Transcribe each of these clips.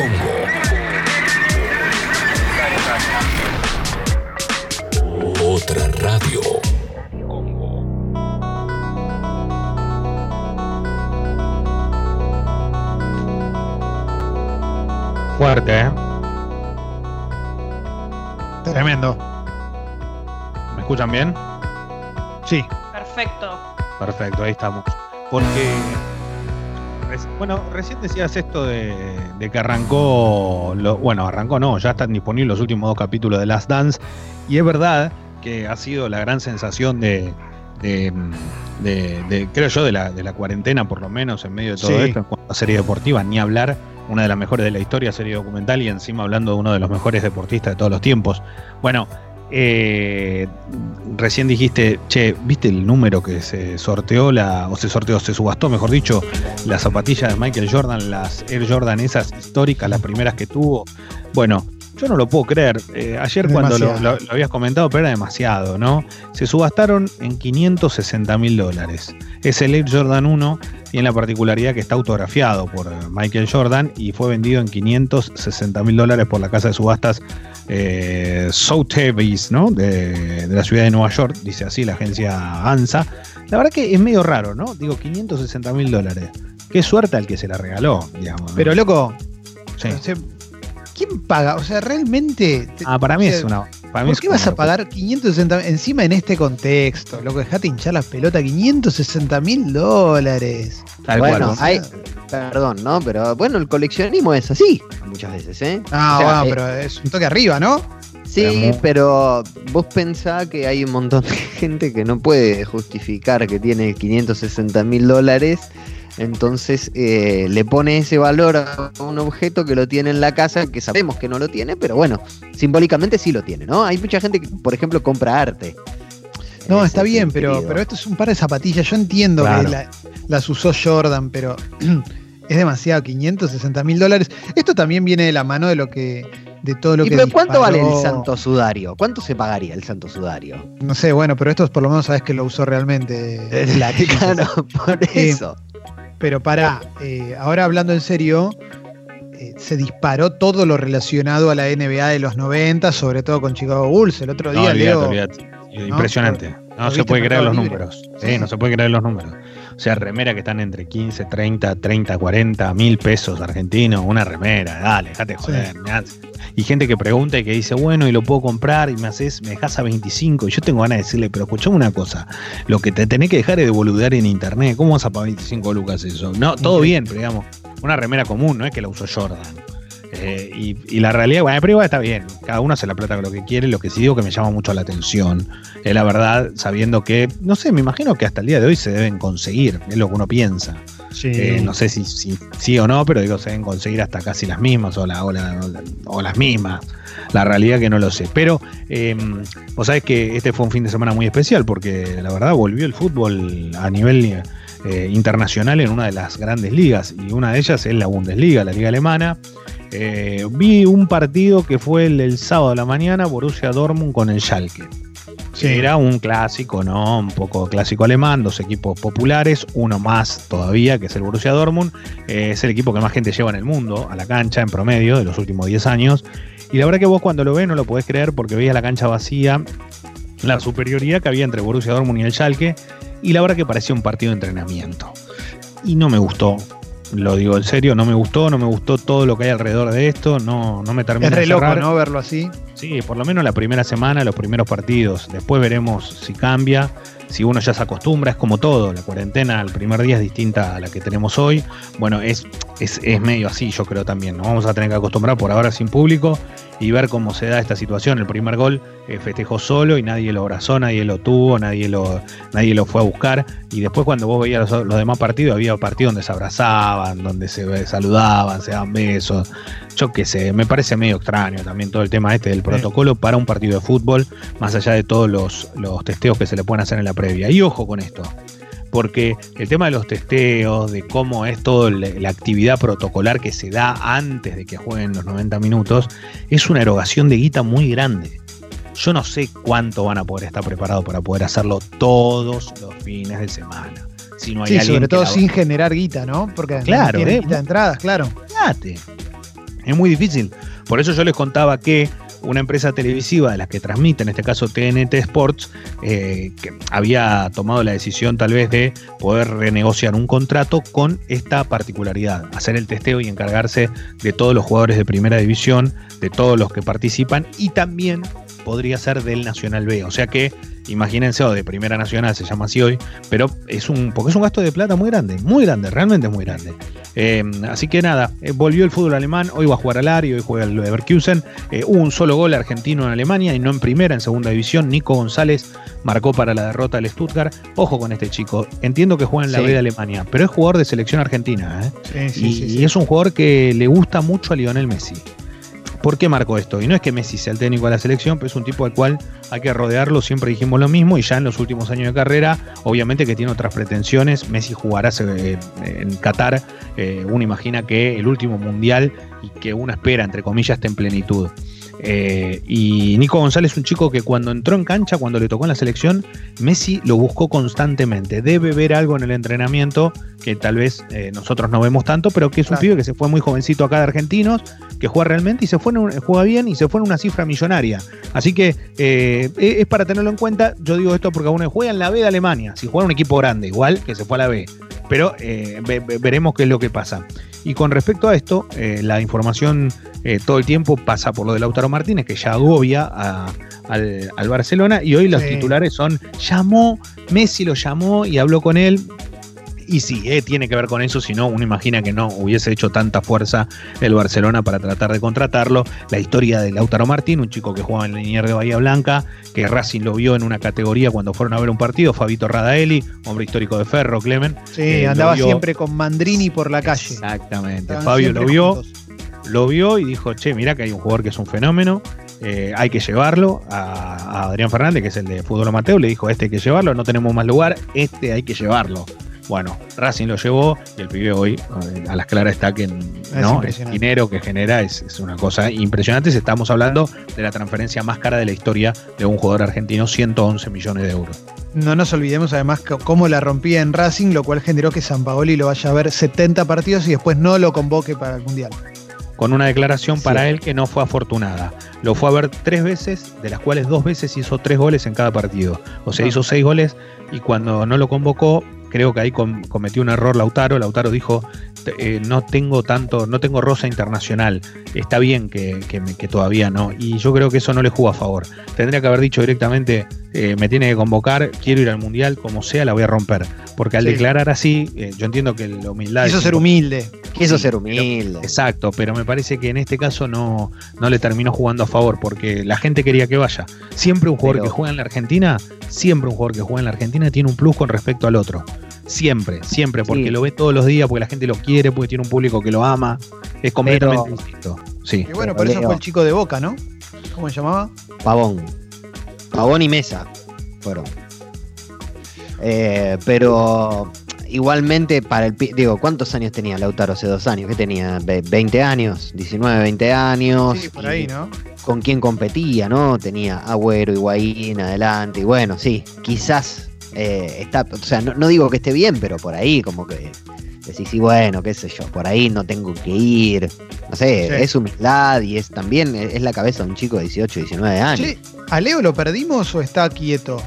Congo. Otra radio. Fuerte, ¿eh? Tremendo. ¿Me escuchan bien? Sí. Perfecto. Perfecto, ahí estamos. Porque, bueno, recién decías esto de, que arrancó, lo, bueno, arrancó no, ya están disponibles los últimos dos capítulos de Last Dance, y es verdad que ha sido la gran sensación de, de, creo yo, de la, de la cuarentena, por lo menos, en medio de todo esto, en cuanto a serie deportiva, ni hablar una de las mejores de la historia, serie documental, y encima hablando de uno de los mejores deportistas de todos los tiempos. Bueno, eh, recién dijiste, che, ¿viste el número que se sorteó, la, o se sorteó, se subastó, mejor dicho, la zapatilla de Michael Jordan, las Air Jordan esas históricas, las primeras que tuvo? Bueno, yo no lo puedo creer. Eh, ayer cuando lo, habías comentado, pero era demasiado, ¿no? Se subastaron en 560 mil dólares. Es el Air Jordan 1 tiene la particularidad que está autografiado por Michael Jordan y fue vendido en 560 mil dólares por la casa de subastas eh, Sotheby's, ¿no? De, la ciudad de Nueva York, dice así la agencia ANSA. La verdad que es medio raro, ¿no? Digo, 560 mil dólares. Qué suerte al que se la regaló, digamos. Pero loco, ¿quién paga? O sea, realmente. ah, para mí es una. ¿Por qué vas a pagar 560 encima en este contexto? Loco, dejate hinchar las pelotas, 560 mil dólares. bueno, hay, perdón, ¿no? Pero bueno, el coleccionismo es así muchas veces, ¿eh? Ah, bueno, eh, pero es un toque arriba, ¿no? Sí, pero vos pensás que hay un montón de gente que no puede justificar que tiene 560 mil dólares entonces eh, le pone ese valor a un objeto que lo tiene en la casa, que sabemos que no lo tiene, pero bueno, simbólicamente sí lo tiene, ¿no? Hay mucha gente que, por ejemplo, compra arte. No, está bien, pero, pero esto es un par de zapatillas. Yo entiendo que las usó Jordan, pero es demasiado, 560 mil dólares. Esto también viene de la mano de lo que de todo lo ¿Y que. ¿Cuánto vale el santo sudario? ¿Cuánto se pagaría el santo sudario? No sé, bueno, pero esto por lo menos sabes que lo usó realmente. claro, por eh, eso. Pero para, eh, ahora hablando en serio, eh, se disparó todo lo relacionado a la NBA de los 90, sobre todo con Chicago Bulls. El otro día, Leo, Impresionante. No, se puede creer los números. Sí, no se puede creer los números. O sea, remera que están entre 15, 30, 30, 40 mil pesos argentinos, una remera, dale, déjate joder. Y gente que pregunta y que dice, bueno, y lo puedo comprar y me haces, me dejas a 25. Y yo tengo ganas de decirle, pero escuchame una cosa, lo que te tenés que dejar es de boludear en internet. ¿Cómo vas a pagar 25 lucas eso? No, todo bien, pero digamos, una remera común, no es que la uso Jordan. Eh, y, la realidad, bueno, pero igual está bien. Cada uno hace la plata con lo que quiere. Lo que sí digo que me llama mucho la atención es la verdad, sabiendo que, no sé, me imagino que hasta el día de hoy se deben conseguir, es lo que uno piensa. Eh, no sé si, sí o no, pero digo, se deben conseguir hasta casi las mismas o, la, o, las mismas. La realidad que no lo sé. Pero em, vos sabés que este fue un fin de semana muy especial porque la verdad volvió el fútbol a nivel eh, internacional en una de las grandes ligas y una de ellas es la Bundesliga, la liga alemana. Eh, vi un partido que fue el del sábado de la mañana, Borussia Dortmund con el Schalke. Era un clásico, ¿no? Un poco clásico alemán, dos equipos populares, uno más todavía, que es el Borussia Dortmund. Eh, es el equipo que más gente lleva en el mundo a la cancha en promedio de los últimos 10 años. Y la verdad que vos cuando lo ves no lo podés creer porque veías la cancha vacía, la superioridad que había entre Borussia Dortmund y el Schalke. Y la verdad que parecía un partido de entrenamiento. Y no me gustó lo digo en serio, no me gustó, no me gustó todo lo que hay alrededor de esto, no, no me termina es re loco, ¿no? Verlo así. Sí, por lo menos la primera semana, los primeros partidos. Después veremos si cambia, si uno ya se acostumbra, es como todo. La cuarentena el primer día es distinta a la que tenemos hoy. Bueno, es, es, es medio así, yo creo también. Nos vamos a tener que acostumbrar por ahora sin público y ver cómo se da esta situación. El primer gol eh, festejó solo y nadie lo abrazó, nadie lo tuvo, nadie lo, nadie lo fue a buscar. Y después cuando vos veías los, demás partidos, había partidos donde se abrazaban, donde se saludaban, se daban besos. Yo qué sé, me parece medio extraño también todo el tema este del protocolo para un partido de fútbol, más allá de todos los, los testeos que se le pueden hacer en la previa. Y ojo con esto porque el tema de los testeos, de cómo es toda la actividad protocolar que se da antes de que jueguen los 90 minutos, es una erogación de guita muy grande. Yo no sé cuánto van a poder estar preparados para poder hacerlo todos los fines de semana. Si no hay sí, sobre todo sin generar guita, ¿no? Porque claro, tiene eh, guita de entradas, claro. Fíjate. Es muy difícil. Por eso yo les contaba que una empresa televisiva de las que transmite, en este caso TNT Sports, eh, que había tomado la decisión tal vez de poder renegociar un contrato con esta particularidad, hacer el testeo y encargarse de todos los jugadores de primera división, de todos los que participan y también podría ser del Nacional B. O sea que imagínense, o de Primera Nacional se llama así hoy, pero es un, porque es un gasto de plata muy grande, muy grande, realmente muy grande. Eh, así que nada, eh, volvió el fútbol alemán, hoy va a jugar al Ari, hoy juega el Leverkusen, eh, hubo un solo gol argentino en Alemania y no en primera, en segunda división, Nico González marcó para la derrota del Stuttgart. Ojo con este chico, entiendo que juega en la B de Alemania, pero es jugador de selección argentina, y es un jugador que le gusta mucho a Lionel Messi. ¿Por qué marcó esto? Y no es que Messi sea el técnico de la selección, pero es un tipo al cual hay que rodearlo, siempre dijimos lo mismo, y ya en los últimos años de carrera, obviamente que tiene otras pretensiones, Messi jugará eh, en Qatar, eh, uno imagina que el último mundial y que uno espera, entre comillas, esté en plenitud. Eh, y Nico González es un chico que cuando entró en cancha, cuando le tocó en la selección, Messi lo buscó constantemente. Debe ver algo en el entrenamiento que tal vez eh, nosotros no vemos tanto, pero que es un pibe que se fue muy jovencito acá de argentinos, que juega realmente y se fue juega bien y se fue en una cifra millonaria. Así que eh, e-, es para tenerlo en cuenta. Yo digo esto porque uno juega en la B de Alemania, si juega un equipo grande, igual que se fue a la B. Pero veremos qué es lo que pasa. Y con respecto a esto, la información todo el tiempo pasa por lo de Lautaro Martínez, que ya agobia al, Barcelona, y hoy los titulares son, llamó, Messi lo llamó y habló con él. Y sí, eh, tiene que ver con eso, si no, uno imagina que no hubiese hecho tanta fuerza el Barcelona para tratar de contratarlo. La historia de Lautaro Martín, un chico que jugaba en la Linier de Bahía Blanca, que Racing lo vio en una categoría cuando fueron a ver un partido, Fabito Radaeli, hombre histórico de Ferro, Clemen. Sí, eh, andaba siempre con Mandrini por la calle. Exactamente, Fabio lo vio lo vio y dijo, che, mira que hay un jugador que es un fenómeno, eh, hay que llevarlo a, Adrián Fernández, que es el de fútbol amateur, le dijo, este hay que llevarlo, no tenemos más lugar, este hay que llevarlo. Bueno, Racing lo llevó y el pibe hoy eh, a las claras está que ¿no? el dinero que genera es, una cosa impresionante. Estamos hablando de la transferencia más cara de la historia de un jugador argentino, 111 millones de euros. No nos olvidemos además cómo la rompía en Racing, lo cual generó que San Paoli lo vaya a ver 70 partidos y después no lo convoque para el Mundial con una declaración para él que no fue afortunada. Lo fue a ver tres veces, de las cuales dos veces hizo tres goles en cada partido. O sea, hizo seis goles y cuando no lo convocó, creo que ahí cometió un error Lautaro. Lautaro dijo, eh, no tengo tanto, no tengo rosa internacional. Está bien que, que, todavía no. Y yo creo que eso no le jugó a favor. Tendría que haber dicho directamente, eh, me tiene que convocar, quiero ir al Mundial, como sea, la voy a romper. Porque al declarar así, eh, yo entiendo que la humildad... Quiso ser humilde. Quiso ser humilde. exacto, pero me parece que en este caso no, no le terminó jugando a favor, porque la gente quería que vaya. Siempre un jugador que juega en la Argentina, siempre un jugador que juega en la Argentina tiene un plus con respecto al otro. Siempre, siempre, porque lo ve todos los días, porque la gente lo quiere, porque tiene un público que lo ama. Es completamente distinto. Sí. Y bueno, por eso fue el chico de Boca, ¿no? ¿Cómo se llamaba? Pavón. Pavón y Mesa fueron. Eh, pero igualmente para el digo, ¿cuántos años tenía Lautaro hace dos años? ¿Qué tenía? ¿20 años? ¿19, 20 años? Sí, por ahí, ¿no? ¿Con quién competía, no? Tenía Agüero, Higuaín, adelante, y bueno, sí, quizás eh, está, o sea, no, digo que esté bien, pero por ahí como que decís, sí, bueno, qué sé yo, por ahí no tengo que ir. No sé, es humildad y es también, es la cabeza de un chico de 18, 19 años. ¿A Leo lo perdimos o está quieto?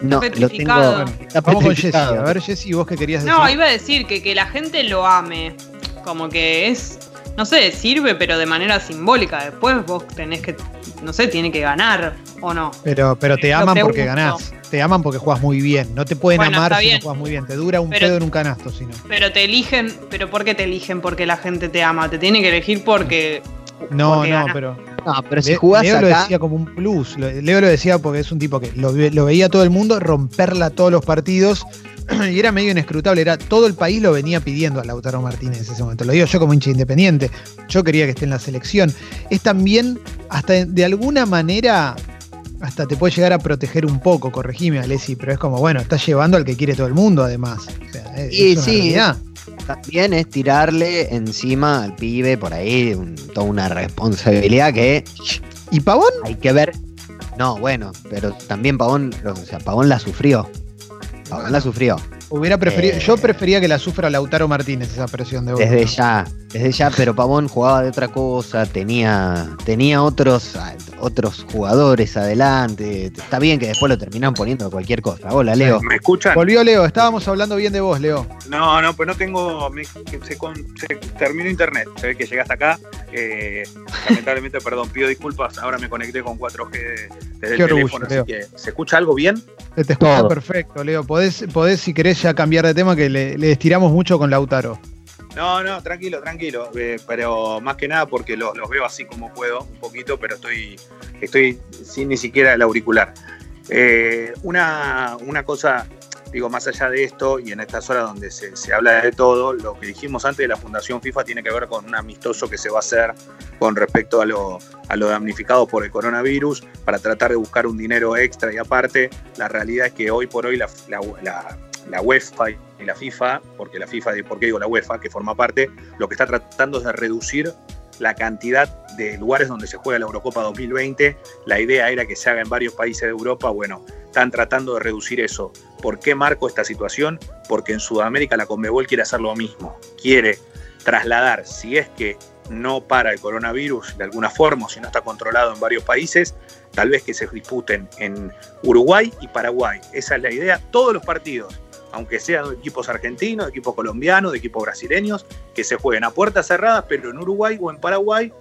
No, lo tengo. Vamos con Jessy. A ver, Jessy, vos qué querías decir. No, iba a decir que, que la gente lo ame. Como que es no sé, sirve, pero de manera simbólica. Después vos tenés que, no sé, tiene que ganar o no. Pero, pero te aman porque ganás. Te aman porque juegas muy bien. No te pueden amar si no juegas muy bien. Te dura un pedo en un canasto, si no. Pero te eligen, pero ¿por qué te eligen? Porque la gente te ama. Te tiene que elegir porque. No, no, pero. No, pero si jugás Leo lo decía como un plus. Leo lo decía porque es un tipo que lo, lo veía todo el mundo romperla todos los partidos y era medio inescrutable, era todo el país lo venía pidiendo a Lautaro Martínez en ese momento. Lo digo yo como hincha independiente, yo quería que esté en la selección. Es también, hasta de alguna manera, hasta te puede llegar a proteger un poco, corregime, Alessi, pero es como, bueno, estás llevando al que quiere todo el mundo, además. y sí, también es tirarle encima al pibe por ahí toda una responsabilidad que. ¿Y Pavón? Hay que ver. No, bueno, pero también Pavón, o sea, Pavón la sufrió. Pavón la sufrió. Hubiera preferido, yo prefería que la sufra Lautaro Martínez esa presión de Boca. Desde ya, desde ya, pero Pavón jugaba de otra cosa, tenía, tenía otros, otros jugadores adelante. Está bien que después lo terminan poniendo cualquier cosa. Hola, Leo. ¿Me escuchan? Volvió Leo, estábamos hablando bien de vos, Leo. No, no, pues no tengo. se, terminó internet. Se ve que llegaste acá. Eh, lamentablemente, perdón, pido disculpas. Ahora me conecté con 4G desde el teléfono. Así que, ¿se escucha algo bien? Se te escucha perfecto, Leo. Podés, podés, si querés, ya cambiar de tema que le, estiramos mucho con Lautaro. No, no, tranquilo, tranquilo. Eh, pero más que nada porque los, veo así como puedo, un poquito, pero estoy, estoy sin ni siquiera el auricular. Eh, una, una cosa digo, más allá de esto y en estas horas donde se, habla de todo, lo que dijimos antes de la Fundación FIFA tiene que ver con un amistoso que se va a hacer con respecto a lo, a lo damnificado por el coronavirus para tratar de buscar un dinero extra y aparte, la realidad es que hoy por hoy la, la, UEFA y la FIFA, porque la FIFA, ¿por qué digo la UEFA? Que forma parte, lo que está tratando es de reducir la cantidad de lugares donde se juega la Eurocopa 2020. La idea era que se haga en varios países de Europa. Bueno, están tratando de reducir eso. ¿Por qué marco esta situación? Porque en Sudamérica la Conmebol quiere hacer lo mismo. Quiere trasladar, si es que no para el coronavirus de alguna forma, o si no está controlado en varios países, tal vez que se disputen en Uruguay y Paraguay. Esa es la idea. Todos los partidos aunque sean equipos argentinos, equipos colombianos, de equipos brasileños, que se jueguen a puertas cerradas, pero en Uruguay o en Paraguay,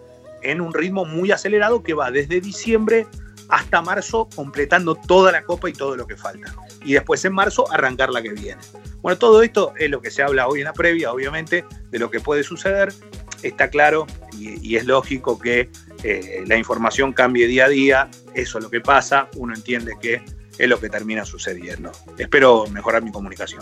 en un ritmo muy acelerado que va desde diciembre hasta marzo, completando toda la copa y todo lo que falta. Y después en marzo arrancar la que viene. Bueno, todo esto es lo que se habla hoy en la previa, obviamente, de lo que puede suceder. Está claro y, es lógico que eh, la información cambie día a día, eso es lo que pasa, uno entiende que es lo que termina sucediendo. Espero mejorar mi comunicación.